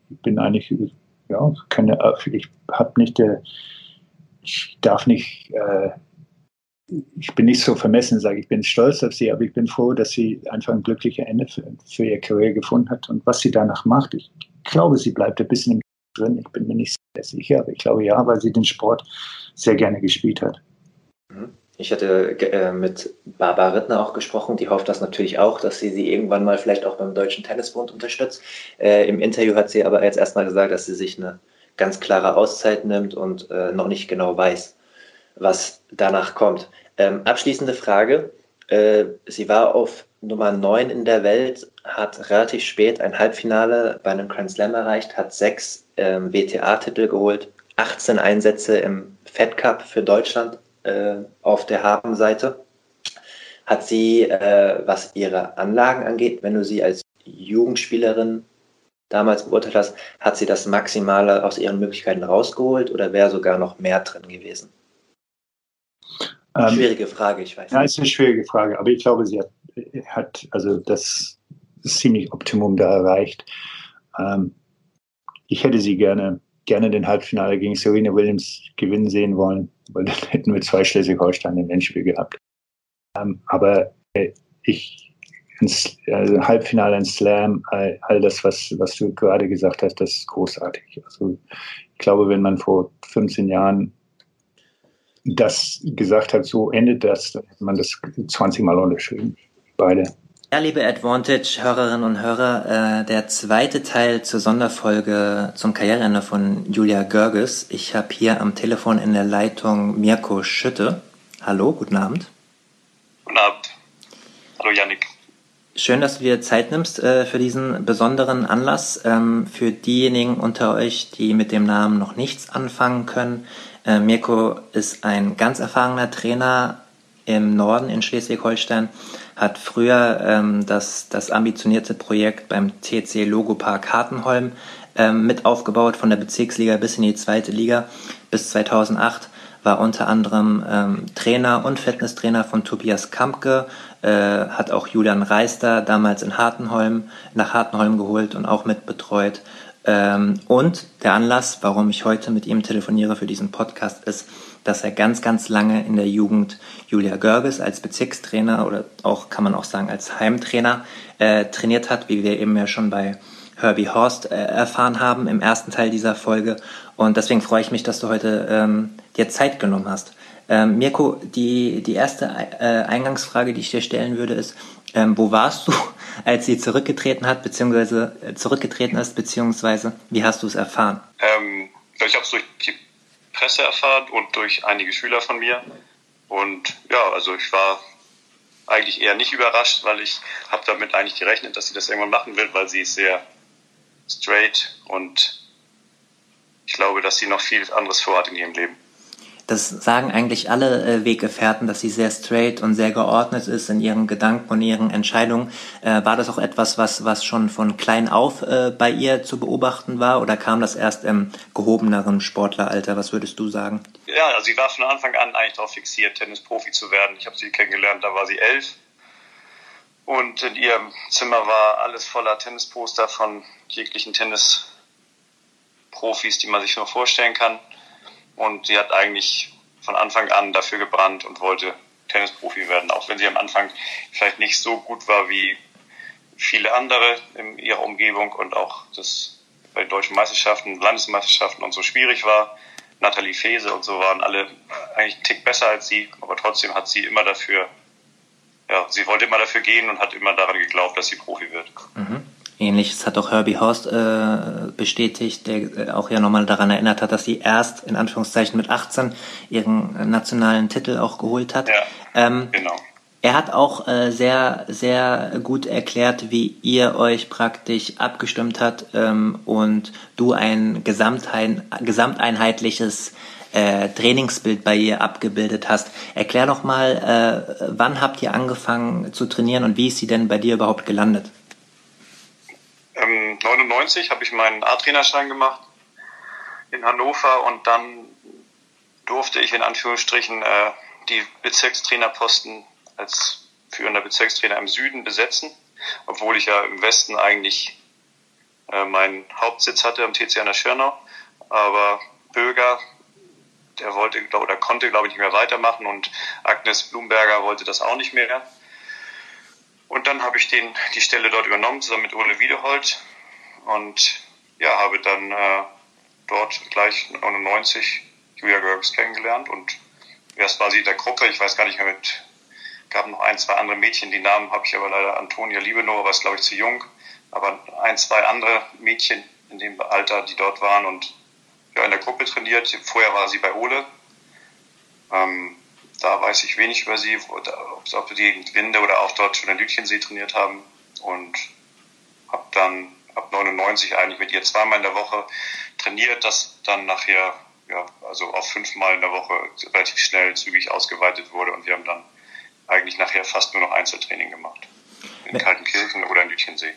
ich bin eigentlich, ja, keine, ich habe nicht, äh, ich darf nicht, äh, ich bin nicht so vermessen, sage ich, bin stolz auf sie, aber ich bin froh, dass sie einfach ein glückliches Ende für, für ihre Karriere gefunden hat und was sie danach macht. Ich glaube, sie bleibt ein bisschen drin. Ich bin mir nicht sehr sicher, aber ich glaube ja, weil sie den Sport sehr gerne gespielt hat. Mhm. Ich hatte äh, mit Barbara Rittner auch gesprochen, die hofft das natürlich auch, dass sie sie irgendwann mal vielleicht auch beim Deutschen Tennisbund unterstützt. Äh, Im Interview hat sie aber jetzt erstmal gesagt, dass sie sich eine ganz klare Auszeit nimmt und äh, noch nicht genau weiß, was danach kommt. Ähm, abschließende Frage. Äh, sie war auf Nummer 9 in der Welt, hat relativ spät ein Halbfinale bei einem Grand Slam erreicht, hat sechs ähm, WTA-Titel geholt, 18 Einsätze im Fed Cup für Deutschland äh, auf der Habenseite. Hat sie, äh, was ihre Anlagen angeht, wenn du sie als Jugendspielerin damals beurteilt hast, hat sie das Maximale aus ihren Möglichkeiten rausgeholt oder wäre sogar noch mehr drin gewesen? Ähm, schwierige Frage, ich weiß. Ja, ist eine schwierige Frage, aber ich glaube, sie hat, hat also das ziemlich Optimum da erreicht. Ähm, ich hätte sie gerne, gerne den Halbfinale gegen Serena Williams gewinnen sehen wollen, weil dann hätten wir zwei Schleswig-Holstein im Endspiel gehabt. Ähm, aber äh, ich, also Halbfinale, ein Slam, all, all, das, was, was du gerade gesagt hast, das ist großartig. Also ich glaube, wenn man vor 15 Jahren das gesagt hat, so endet das, dann hätte man das 20 Mal unterschrieben. Beide. Ja, liebe Advantage-Hörerinnen und Hörer, äh, der zweite Teil zur Sonderfolge zum Karriereende von Julia Görges. Ich habe hier am Telefon in der Leitung Mirko Schütte. Hallo, guten Abend. Guten Abend. Hallo Yannick. Schön, dass du dir Zeit nimmst äh, für diesen besonderen Anlass. Ähm, für diejenigen unter euch, die mit dem Namen noch nichts anfangen können, äh, Mirko ist ein ganz erfahrener Trainer im Norden in Schleswig-Holstein, hat früher ähm, das, das ambitionierte Projekt beim TC Logopark Hartenholm ähm, mit aufgebaut, von der Bezirksliga bis in die zweite Liga bis 2008 war unter anderem ähm, Trainer und Fitnesstrainer von Tobias Kampke, äh, hat auch Julian Reister damals in Hartenholm nach Hartenholm geholt und auch mit betreut. Ähm, und der Anlass, warum ich heute mit ihm telefoniere für diesen Podcast, ist, dass er ganz, ganz lange in der Jugend Julia Görges als Bezirkstrainer oder auch, kann man auch sagen, als Heimtrainer äh, trainiert hat, wie wir eben ja schon bei Herbie Horst äh, erfahren haben im ersten Teil dieser Folge. Und deswegen freue ich mich, dass du heute ähm, dir Zeit genommen hast. Ähm, Mirko, die, die erste äh, Eingangsfrage, die ich dir stellen würde, ist, ähm, wo warst du, [laughs] als sie zurückgetreten hat, beziehungsweise äh, zurückgetreten ist, beziehungsweise wie hast du es erfahren? Ähm, ich habe es durch die Presse erfahren und durch einige Schüler von mir. Und ja, also ich war eigentlich eher nicht überrascht, weil ich habe damit eigentlich gerechnet, dass sie das irgendwann machen wird, weil sie ist sehr straight und ich glaube, dass sie noch viel anderes vorhat in ihrem Leben. Das sagen eigentlich alle äh, Weggefährten, dass sie sehr straight und sehr geordnet ist in ihren Gedanken und ihren Entscheidungen. Äh, war das auch etwas, was, was schon von klein auf äh, bei ihr zu beobachten war oder kam das erst im gehobeneren Sportleralter? Was würdest du sagen? Ja, also sie war von Anfang an eigentlich darauf fixiert, Tennisprofi zu werden. Ich habe sie kennengelernt, da war sie elf. Und in ihrem Zimmer war alles voller Tennisposter von jeglichen Tennisprofis, die man sich nur vorstellen kann. Und sie hat eigentlich von Anfang an dafür gebrannt und wollte Tennisprofi werden, auch wenn sie am Anfang vielleicht nicht so gut war wie viele andere in ihrer Umgebung und auch das bei deutschen Meisterschaften, Landesmeisterschaften und so schwierig war. Nathalie Fese und so waren alle eigentlich einen Tick besser als sie, aber trotzdem hat sie immer dafür, ja, sie wollte immer dafür gehen und hat immer daran geglaubt, dass sie Profi wird. Mhm. Ähnliches hat auch Herbie Horst äh, bestätigt, der äh, auch ja nochmal daran erinnert hat, dass sie erst in Anführungszeichen mit 18 ihren nationalen Titel auch geholt hat. Ja, ähm, genau. Er hat auch äh, sehr, sehr gut erklärt, wie ihr euch praktisch abgestimmt hat ähm, und du ein Gesamtein, gesamteinheitliches äh, Trainingsbild bei ihr abgebildet hast. Erklär doch mal, äh, wann habt ihr angefangen zu trainieren und wie ist sie denn bei dir überhaupt gelandet? Ähm, 99 habe ich meinen A-Trainerschein gemacht in Hannover und dann durfte ich in Anführungsstrichen äh, die Bezirkstrainerposten als führender Bezirkstrainer im Süden besetzen, obwohl ich ja im Westen eigentlich äh, meinen Hauptsitz hatte am TC an der Schirnau. Aber Böger, der wollte oder konnte, glaube ich, nicht mehr weitermachen und Agnes Blumberger wollte das auch nicht mehr. Und dann habe ich den, die Stelle dort übernommen, zusammen mit Ole Wiedeholt. Und ja, habe dann äh, dort gleich 99 Julia Görgs kennengelernt. Und erst war sie in der Gruppe, ich weiß gar nicht mehr mit, gab noch ein, zwei andere Mädchen, die Namen habe ich aber leider Antonia Liebenow, aber ist glaube ich zu jung. Aber ein, zwei andere Mädchen in dem Alter, die dort waren und ja, in der Gruppe trainiert. Vorher war sie bei Ole. Ähm, da weiß ich wenig über sie, ob sie die Winde oder auch dort schon in Lütchensee trainiert haben. Und habe dann ab 99 eigentlich mit ihr zweimal in der Woche trainiert, das dann nachher ja, also auf fünfmal in der Woche relativ schnell zügig ausgeweitet wurde und wir haben dann eigentlich nachher fast nur noch Einzeltraining gemacht. In Kaltenkirchen oder in Lütchensee.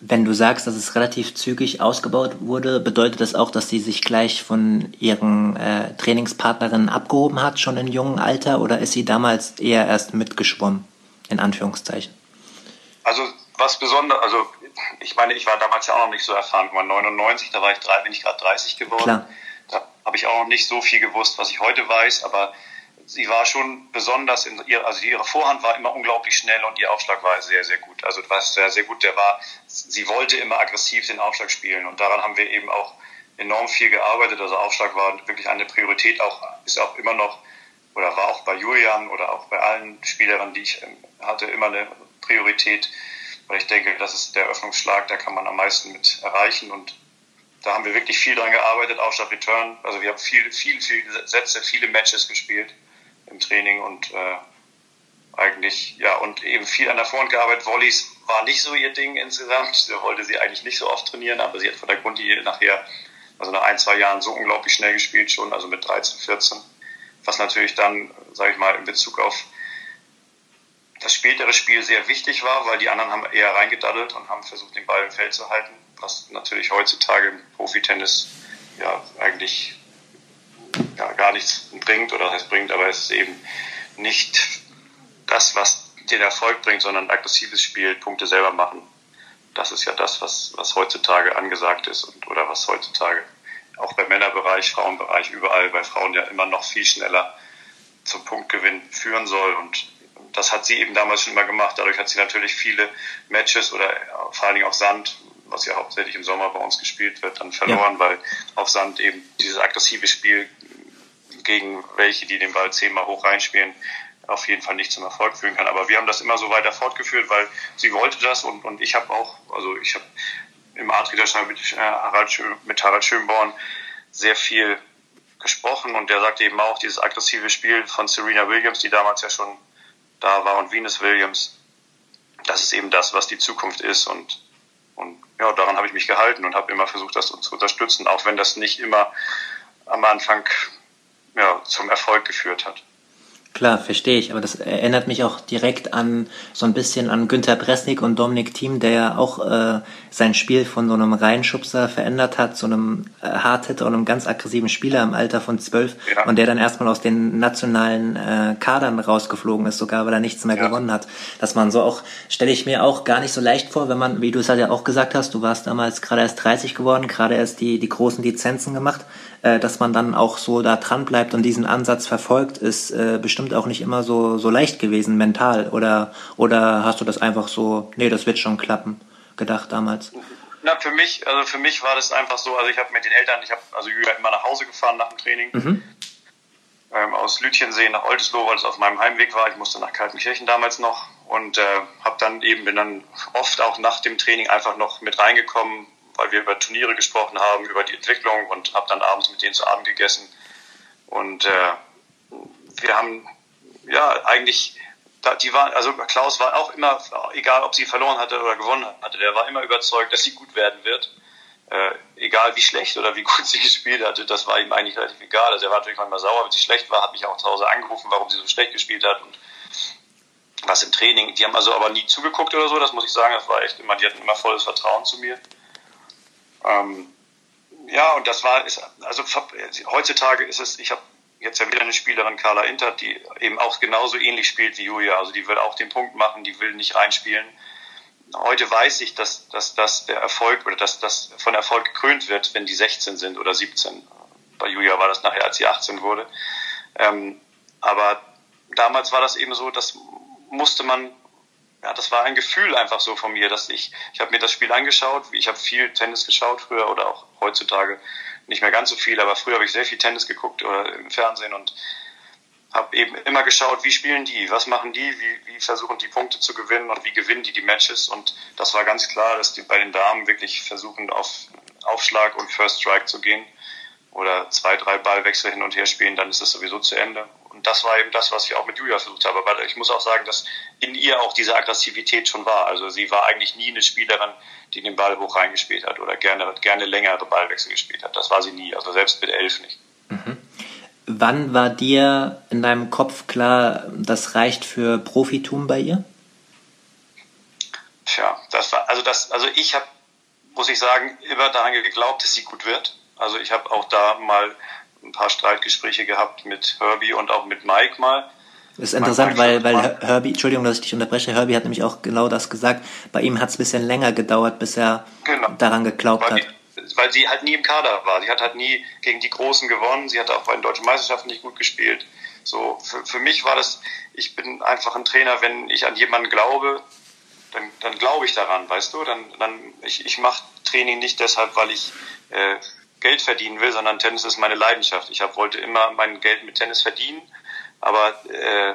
Wenn du sagst, dass es relativ zügig ausgebaut wurde, bedeutet das auch, dass sie sich gleich von ihren äh, Trainingspartnerinnen abgehoben hat, schon in jungem Alter, oder ist sie damals eher erst mitgeschwommen, in Anführungszeichen? Also was besonders, also ich meine, ich war damals ja auch noch nicht so erfahren, war 99, da war ich drei, bin ich gerade 30 geworden. Klar. Da habe ich auch noch nicht so viel gewusst, was ich heute weiß, aber sie war schon besonders in ihr, also ihre Vorhand war immer unglaublich schnell und ihr Aufschlag war sehr, sehr gut. Also was sehr, sehr gut, der war, sie wollte immer aggressiv den Aufschlag spielen und daran haben wir eben auch enorm viel gearbeitet. Also Aufschlag war wirklich eine Priorität, auch ist auch immer noch oder war auch bei Julian oder auch bei allen Spielerinnen, die ich ähm, hatte, immer eine Priorität, weil ich denke, das ist der Öffnungsschlag, da kann man am meisten mit erreichen und da haben wir wirklich viel dran gearbeitet, Aufschlag Return. Also wir haben viel, viel, viele Sätze, viele Matches gespielt im Training und äh, eigentlich, ja, und eben viel an der Vorhand gearbeitet. Volleys war nicht so ihr Ding insgesamt. Da wollte sie eigentlich nicht so oft trainieren, aber sie hat von der Grundlinie nachher, also nach ein, zwei Jahren so unglaublich schnell gespielt schon, also mit 13, 14. Was natürlich dann, sage ich mal, in Bezug auf das spätere Spiel sehr wichtig war, weil die anderen haben eher reingedaddelt und haben versucht, den Ball im Feld zu halten, was natürlich heutzutage im Profitennis ja eigentlich ja, gar nichts bringt oder heißt bringt, aber es ist eben nicht das, was den Erfolg bringt, sondern aggressives Spiel, Punkte selber machen. Das ist ja das, was, was heutzutage angesagt ist und, oder was heutzutage auch beim Männerbereich, Frauenbereich, überall bei Frauen ja immer noch viel schneller zum Punktgewinn führen soll. Und das hat sie eben damals schon immer gemacht. Dadurch hat sie natürlich viele Matches oder vor allen Dingen auch Sand, was ja hauptsächlich im Sommer bei uns gespielt wird, dann verloren, ja. weil auf Sand eben dieses aggressive Spiel gegen welche, die den Ball zehnmal hoch reinspielen, auf jeden Fall nicht zum Erfolg führen kann. Aber wir haben das immer so weiter fortgeführt, weil sie wollte das und, und ich habe auch, also ich habe im Adriderschein mit, äh, Harald, mit Harald Schönborn sehr viel gesprochen und der sagte eben auch, dieses aggressive Spiel von Serena Williams, die damals ja schon da war und Venus Williams, das ist eben das, was die Zukunft ist und, und ja, daran habe ich mich gehalten und habe immer versucht, das zu unterstützen, auch wenn das nicht immer am Anfang ja, zum Erfolg geführt hat. Klar, verstehe ich, aber das erinnert mich auch direkt an so ein bisschen an Günter Bresnik und Dominik Thiem, der ja auch äh, sein Spiel von so einem Reinschubser verändert hat, so einem äh, Hardhitter und einem ganz aggressiven Spieler im Alter von zwölf ja. und der dann erstmal aus den nationalen äh, Kadern rausgeflogen ist, sogar weil er nichts mehr ja. gewonnen hat. Dass man so auch, stelle ich mir auch gar nicht so leicht vor, wenn man, wie du es halt ja auch gesagt hast, du warst damals gerade erst 30 geworden, gerade erst die, die großen Lizenzen gemacht äh, dass man dann auch so da dran bleibt und diesen Ansatz verfolgt, ist äh, bestimmt auch nicht immer so, so leicht gewesen mental. Oder, oder hast du das einfach so, nee, das wird schon klappen, gedacht damals? Na, für mich, also für mich war das einfach so, also ich habe mit den Eltern, ich habe also Julia immer nach Hause gefahren nach dem Training. Mhm. Ähm, aus Lütchensee nach Oldesloe, weil es auf meinem Heimweg war. Ich musste nach Kaltenkirchen damals noch und äh, habe dann eben bin dann oft auch nach dem Training einfach noch mit reingekommen, weil wir über Turniere gesprochen haben, über die Entwicklung und habe dann abends mit denen zu Abend gegessen. Und äh, wir haben ja eigentlich, die waren, also Klaus war auch immer, egal ob sie verloren hatte oder gewonnen hatte, der war immer überzeugt, dass sie gut werden wird. Äh, egal wie schlecht oder wie [laughs] gut sie gespielt hatte, das war ihm eigentlich relativ egal. Also er war natürlich manchmal sauer, wenn sie schlecht war, hat mich auch zu Hause angerufen, warum sie so schlecht gespielt hat und was im Training. Die haben also aber nie zugeguckt oder so, das muss ich sagen. Das war echt immer, die hatten immer volles Vertrauen zu mir. Ähm, ja, und das war, ist, also heutzutage ist es, ich habe jetzt ja wieder eine Spielerin, Carla Intert, die eben auch genauso ähnlich spielt wie Julia. Also die will auch den Punkt machen, die will nicht reinspielen. Heute weiß ich, dass, dass, dass der Erfolg oder dass das von Erfolg gekrönt wird, wenn die 16 sind oder 17. Bei Julia war das nachher, als sie 18 wurde. Ähm, aber damals war das eben so, das musste man ja, das war ein Gefühl einfach so von mir, dass ich, ich habe mir das Spiel angeschaut, ich habe viel Tennis geschaut früher oder auch heutzutage. Nicht mehr ganz so viel, aber früher habe ich sehr viel Tennis geguckt oder im Fernsehen und habe eben immer geschaut, wie spielen die, was machen die, wie, wie versuchen die Punkte zu gewinnen und wie gewinnen die die Matches. Und das war ganz klar, dass die bei den Damen wirklich versuchen auf Aufschlag und First Strike zu gehen oder zwei, drei Ballwechsel hin und her spielen, dann ist es sowieso zu Ende und das war eben das, was ich auch mit Julia versucht habe. Aber ich muss auch sagen, dass in ihr auch diese Aggressivität schon war. Also sie war eigentlich nie eine Spielerin, die den Ball hoch reingespielt hat oder gerne, gerne längere Ballwechsel gespielt hat. Das war sie nie. Also selbst mit elf nicht. Mhm. Wann war dir in deinem Kopf klar, das reicht für Profitum bei ihr? tja, das war, also das, also ich habe, muss ich sagen, immer daran geglaubt, dass sie gut wird. Also ich habe auch da mal ein paar Streitgespräche gehabt mit Herbie und auch mit Mike mal. Das ist interessant, weil, weil Herbie, Entschuldigung, dass ich dich unterbreche, Herbie hat nämlich auch genau das gesagt. Bei ihm hat es ein bisschen länger gedauert, bis er genau. daran geglaubt weil hat. Die, weil sie halt nie im Kader war. Sie hat halt nie gegen die Großen gewonnen. Sie hat auch bei den deutschen Meisterschaften nicht gut gespielt. So, für, für mich war das, ich bin einfach ein Trainer, wenn ich an jemanden glaube, dann, dann glaube ich daran, weißt du? Dann, dann ich, ich mache Training nicht deshalb, weil ich äh, Geld verdienen will, sondern Tennis ist meine Leidenschaft. Ich hab, wollte immer mein Geld mit Tennis verdienen, aber äh,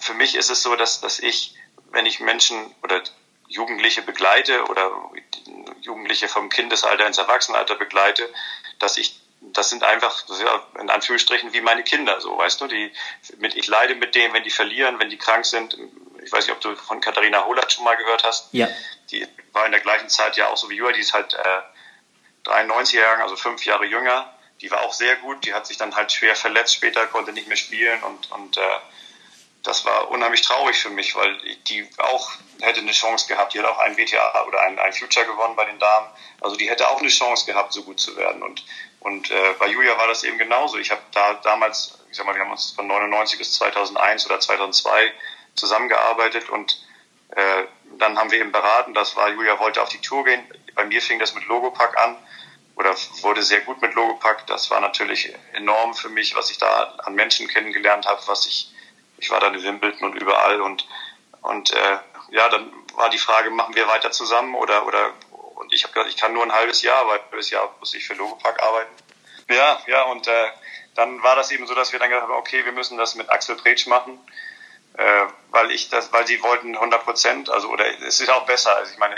für mich ist es so, dass, dass ich, wenn ich Menschen oder Jugendliche begleite oder Jugendliche vom Kindesalter ins Erwachsenenalter begleite, dass ich das sind einfach in Anführungsstrichen wie meine Kinder, so weißt du, die mit ich leide mit denen, wenn die verlieren, wenn die krank sind. Ich weiß nicht, ob du von Katharina Holat schon mal gehört hast. Ja. Die war in der gleichen Zeit ja auch so wie Jura, die ist halt äh, 93 Jahre, also fünf Jahre jünger. Die war auch sehr gut. Die hat sich dann halt schwer verletzt später, konnte nicht mehr spielen und, und äh, das war unheimlich traurig für mich, weil die auch hätte eine Chance gehabt. Die hat auch ein WTA oder ein, ein Future gewonnen bei den Damen. Also die hätte auch eine Chance gehabt, so gut zu werden. Und, und äh, bei Julia war das eben genauso. Ich habe da damals, ich sag mal, wir haben uns von 99 bis 2001 oder 2002 zusammengearbeitet und äh, dann haben wir eben beraten. Das war, Julia wollte auf die Tour gehen. Bei mir fing das mit Logopack an oder wurde sehr gut mit Logopack. Das war natürlich enorm für mich, was ich da an Menschen kennengelernt habe, was ich, ich war dann in Wimbledon und überall und, und äh, ja, dann war die Frage, machen wir weiter zusammen oder, oder und ich habe gesagt, ich kann nur ein halbes Jahr, weil ein halbes Jahr muss ich für Logopack arbeiten. Ja, ja, und äh, dann war das eben so, dass wir dann gesagt haben, okay, wir müssen das mit Axel Pretsch machen, äh, weil ich das, weil sie wollten 100 Prozent, also oder es ist auch besser. Also ich meine,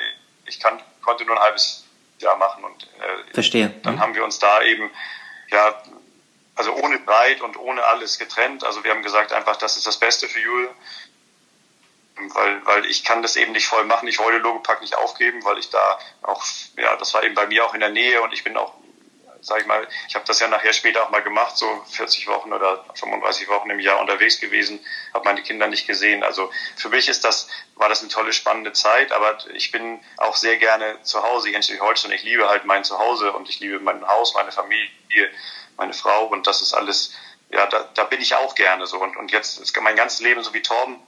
ich kann, konnte nur ein halbes Jahr machen und äh, verstehe. Dann mhm. haben wir uns da eben ja also ohne Breit und ohne alles getrennt. Also wir haben gesagt einfach, das ist das Beste für Jule, weil weil ich kann das eben nicht voll machen. Ich wollte Logopack nicht aufgeben, weil ich da auch ja das war eben bei mir auch in der Nähe und ich bin auch sag ich mal, ich habe das ja nachher später auch mal gemacht, so 40 Wochen oder 35 Wochen im Jahr unterwegs gewesen, habe meine Kinder nicht gesehen. Also für mich ist das, war das eine tolle, spannende Zeit, aber ich bin auch sehr gerne zu Hause hier in Schleswig-Holstein. Ich liebe halt mein Zuhause und ich liebe mein Haus, meine Familie, meine Frau und das ist alles, ja, da, da bin ich auch gerne so. Und, und jetzt ist mein ganzes Leben so wie Torben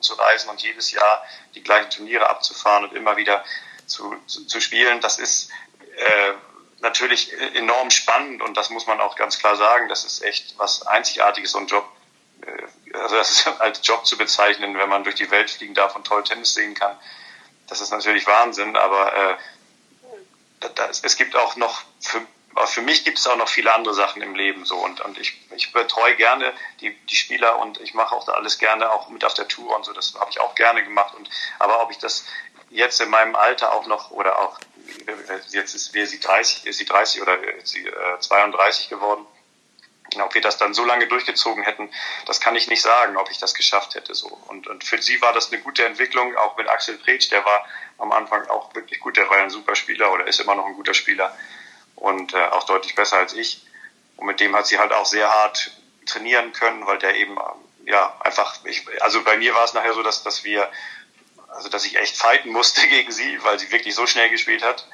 zu reisen und jedes Jahr die gleichen Turniere abzufahren und immer wieder zu, zu, zu spielen, das ist äh, natürlich enorm spannend und das muss man auch ganz klar sagen. Das ist echt was Einzigartiges, so ein Job. Äh, also das ist [laughs] als Job zu bezeichnen, wenn man durch die Welt fliegen darf und toll Tennis sehen kann. Das ist natürlich Wahnsinn, aber äh, das, es gibt auch noch für, für mich gibt es auch noch viele andere Sachen im Leben so und, und ich, ich betreue gerne die, die Spieler und ich mache auch da alles gerne auch mit auf der Tour und so, das habe ich auch gerne gemacht und aber ob ich das jetzt in meinem Alter auch noch oder auch jetzt ist, sie 30, ist sie 30 oder ist sie äh, 32 geworden. Ob wir das dann so lange durchgezogen hätten, das kann ich nicht sagen, ob ich das geschafft hätte. So. Und, und für sie war das eine gute Entwicklung, auch mit Axel Pretsch, der war am Anfang auch wirklich gut, der war ein super Spieler oder ist immer noch ein guter Spieler und äh, auch deutlich besser als ich. Und mit dem hat sie halt auch sehr hart trainieren können, weil der eben ja einfach, ich, also bei mir war es nachher so, dass, dass wir also dass ich echt fighten musste [laughs] gegen sie, weil sie wirklich so schnell gespielt hat.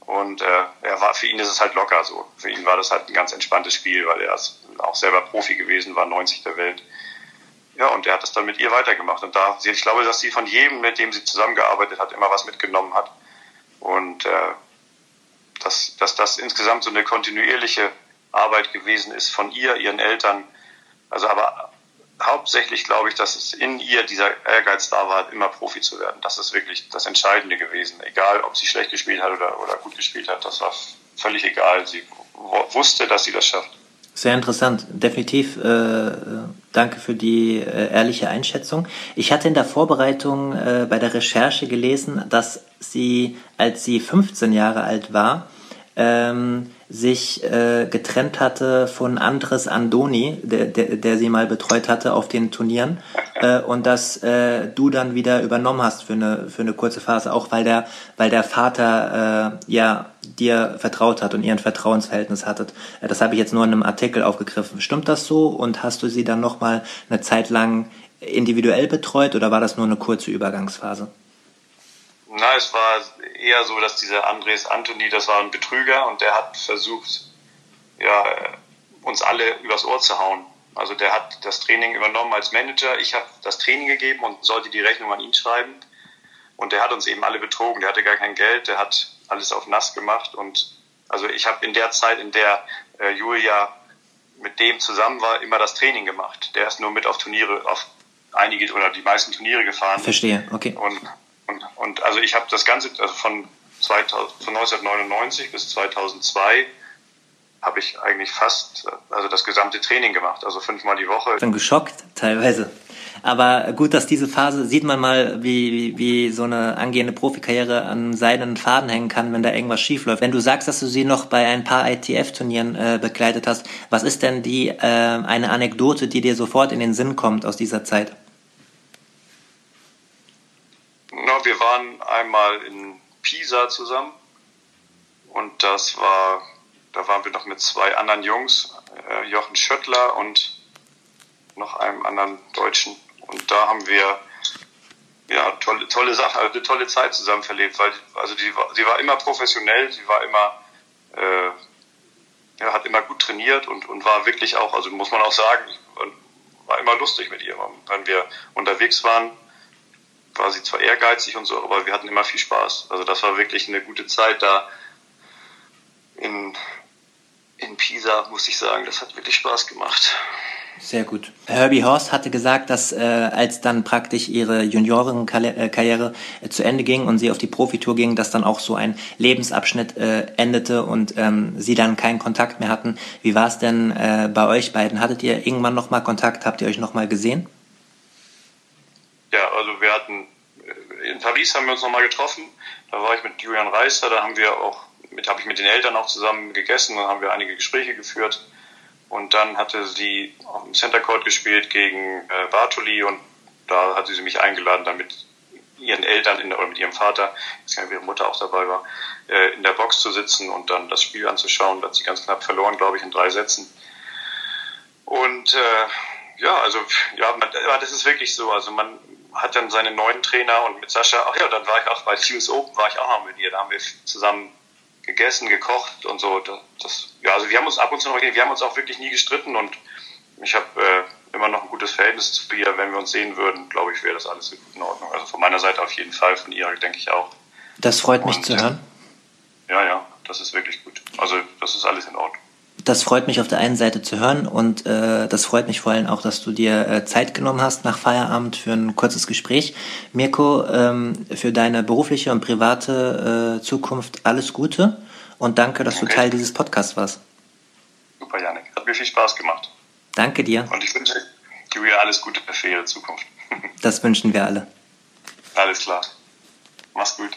Und äh, er war, für ihn ist es halt locker so. Für ihn war das halt ein ganz entspanntes Spiel, weil er ist auch selber Profi gewesen war, 90 der Welt. Ja, und er hat das dann mit ihr weitergemacht. Und da, ich glaube, dass sie von jedem, mit dem sie zusammengearbeitet hat, immer was mitgenommen hat. Und äh, dass, dass das insgesamt so eine kontinuierliche Arbeit gewesen ist von ihr, ihren Eltern. Also aber hauptsächlich glaube ich, dass es in ihr dieser Ehrgeiz da war, immer Profi zu werden. Das ist wirklich das Entscheidende gewesen. Egal, ob sie schlecht gespielt hat oder, oder gut gespielt hat, das war völlig egal. Sie wusste, dass sie das schafft. Sehr interessant, definitiv. Äh, danke für die äh, ehrliche Einschätzung. Ich hatte in der Vorbereitung äh, bei der Recherche gelesen, dass sie, als sie 15 Jahre alt war, ähm, sich äh, getrennt hatte von Andres Andoni, der, der, der sie mal betreut hatte auf den Turnieren, äh, und dass äh, du dann wieder übernommen hast für eine für eine kurze Phase, auch weil der weil der Vater äh, ja dir vertraut hat und ihr ein Vertrauensverhältnis hattet. Äh, das habe ich jetzt nur in einem Artikel aufgegriffen. Stimmt das so? Und hast du sie dann noch mal eine Zeit lang individuell betreut oder war das nur eine kurze Übergangsphase? Na, es war eher so, dass dieser Andres Anthony, das war ein Betrüger und der hat versucht, ja, uns alle übers Ohr zu hauen. Also der hat das Training übernommen als Manager. Ich habe das Training gegeben und sollte die Rechnung an ihn schreiben. Und der hat uns eben alle betrogen. Der hatte gar kein Geld, der hat alles auf nass gemacht. Und also ich habe in der Zeit, in der äh, Julia mit dem zusammen war, immer das Training gemacht. Der ist nur mit auf Turniere, auf einige oder die meisten Turniere gefahren. Verstehe, okay. Und, und, und also ich habe das Ganze, also von, 2000, von 1999 bis 2002 habe ich eigentlich fast, also das gesamte Training gemacht, also fünfmal die Woche. Ich bin geschockt teilweise. Aber gut, dass diese Phase sieht man mal, wie, wie, wie so eine angehende Profikarriere an seinen Faden hängen kann, wenn da irgendwas schief läuft. Wenn du sagst, dass du sie noch bei ein paar ITF-Turnieren äh, begleitet hast, was ist denn die äh, eine Anekdote, die dir sofort in den Sinn kommt aus dieser Zeit? Na, wir waren einmal in Pisa zusammen und das war da waren wir noch mit zwei anderen Jungs, äh, Jochen Schöttler und noch einem anderen Deutschen. Und da haben wir ja tolle, tolle Sache, also eine tolle Zeit zusammen verlebt, weil also die, sie war immer professionell, sie war immer äh, ja, hat immer gut trainiert und, und war wirklich auch, also muss man auch sagen, war immer lustig mit ihr. Wenn wir unterwegs waren, war sie zwar ehrgeizig und so, aber wir hatten immer viel Spaß. Also das war wirklich eine gute Zeit da in, in Pisa, muss ich sagen. Das hat wirklich Spaß gemacht. Sehr gut. Herbie Horst hatte gesagt, dass äh, als dann praktisch ihre Juniorenkarriere äh, zu Ende ging und sie auf die Profitour ging, dass dann auch so ein Lebensabschnitt äh, endete und ähm, sie dann keinen Kontakt mehr hatten. Wie war es denn äh, bei euch beiden? Hattet ihr irgendwann nochmal Kontakt? Habt ihr euch nochmal gesehen? Ja, also wir hatten in Paris haben wir uns nochmal getroffen. Da war ich mit Julian Reister, da haben wir auch mit habe ich mit den Eltern auch zusammen gegessen, dann haben wir einige Gespräche geführt. Und dann hatte sie auf dem Center Court gespielt gegen äh, Bartoli und da hatte sie mich eingeladen, damit ihren Eltern in, oder mit ihrem Vater, ich weiß nicht, ihre Mutter auch dabei war, äh, in der Box zu sitzen und dann das Spiel anzuschauen. Da hat sie ganz knapp verloren, glaube ich, in drei Sätzen. Und äh, ja, also ja, man, das ist wirklich so. Also man hat dann seinen neuen Trainer und mit Sascha, ach ja, dann war ich auch bei US Open, war ich auch noch mit ihr. Da haben wir zusammen gegessen, gekocht und so. Das, ja, also wir haben uns ab und zu noch, wir haben uns auch wirklich nie gestritten und ich habe äh, immer noch ein gutes Verhältnis zu ihr. Wenn wir uns sehen würden, glaube ich, wäre das alles in Ordnung. Also von meiner Seite auf jeden Fall, von ihr denke ich auch. Das freut mich und, zu hören. Ja, ja, das ist wirklich gut. Also das ist alles in Ordnung das freut mich auf der einen Seite zu hören und äh, das freut mich vor allem auch, dass du dir äh, Zeit genommen hast nach Feierabend für ein kurzes Gespräch. Mirko, ähm, für deine berufliche und private äh, Zukunft alles Gute und danke, dass okay. du Teil dieses Podcasts warst. Super, Janik. Hat mir viel Spaß gemacht. Danke dir. Und ich wünsche dir alles Gute für ihre Zukunft. [laughs] das wünschen wir alle. Alles klar. Mach's gut.